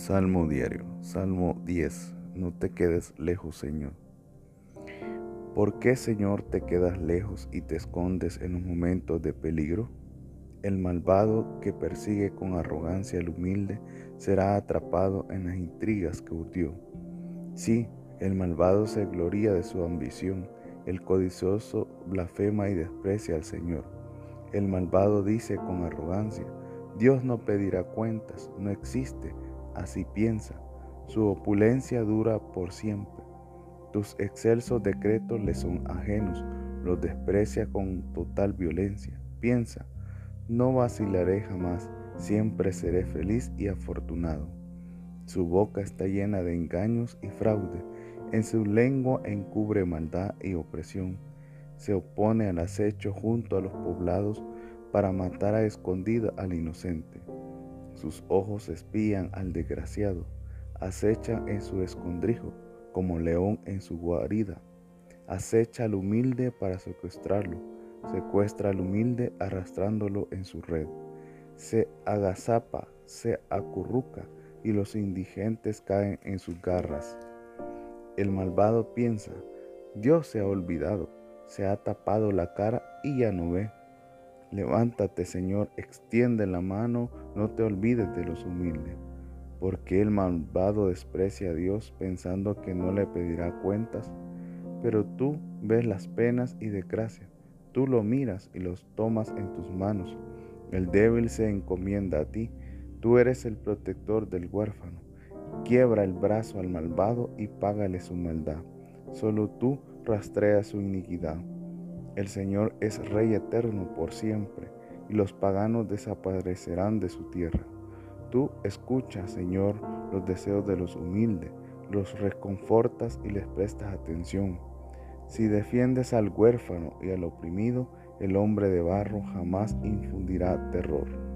Salmo diario, Salmo 10. No te quedes lejos, Señor. ¿Por qué, Señor, te quedas lejos y te escondes en los momentos de peligro? El malvado que persigue con arrogancia al humilde será atrapado en las intrigas que urdió. Sí, el malvado se gloria de su ambición, el codicioso blasfema y desprecia al Señor. El malvado dice con arrogancia, Dios no pedirá cuentas, no existe así piensa, su opulencia dura por siempre. Tus excelsos decretos le son ajenos, los desprecia con total violencia. Piensa, no vacilaré jamás, siempre seré feliz y afortunado. Su boca está llena de engaños y fraude, en su lengua encubre maldad y opresión. Se opone al acecho junto a los poblados para matar a escondida al inocente. Sus ojos espían al desgraciado, acecha en su escondrijo como león en su guarida. Acecha al humilde para secuestrarlo, secuestra al humilde arrastrándolo en su red. Se agazapa, se acurruca y los indigentes caen en sus garras. El malvado piensa, Dios se ha olvidado, se ha tapado la cara y ya no ve. Levántate, Señor, extiende la mano, no te olvides de los humildes. Porque el malvado desprecia a Dios pensando que no le pedirá cuentas. Pero tú ves las penas y desgracias, tú lo miras y los tomas en tus manos. El débil se encomienda a ti, tú eres el protector del huérfano. Quiebra el brazo al malvado y págale su maldad. Solo tú rastreas su iniquidad. El Señor es Rey eterno por siempre, y los paganos desaparecerán de su tierra. Tú escuchas, Señor, los deseos de los humildes, los reconfortas y les prestas atención. Si defiendes al huérfano y al oprimido, el hombre de barro jamás infundirá terror.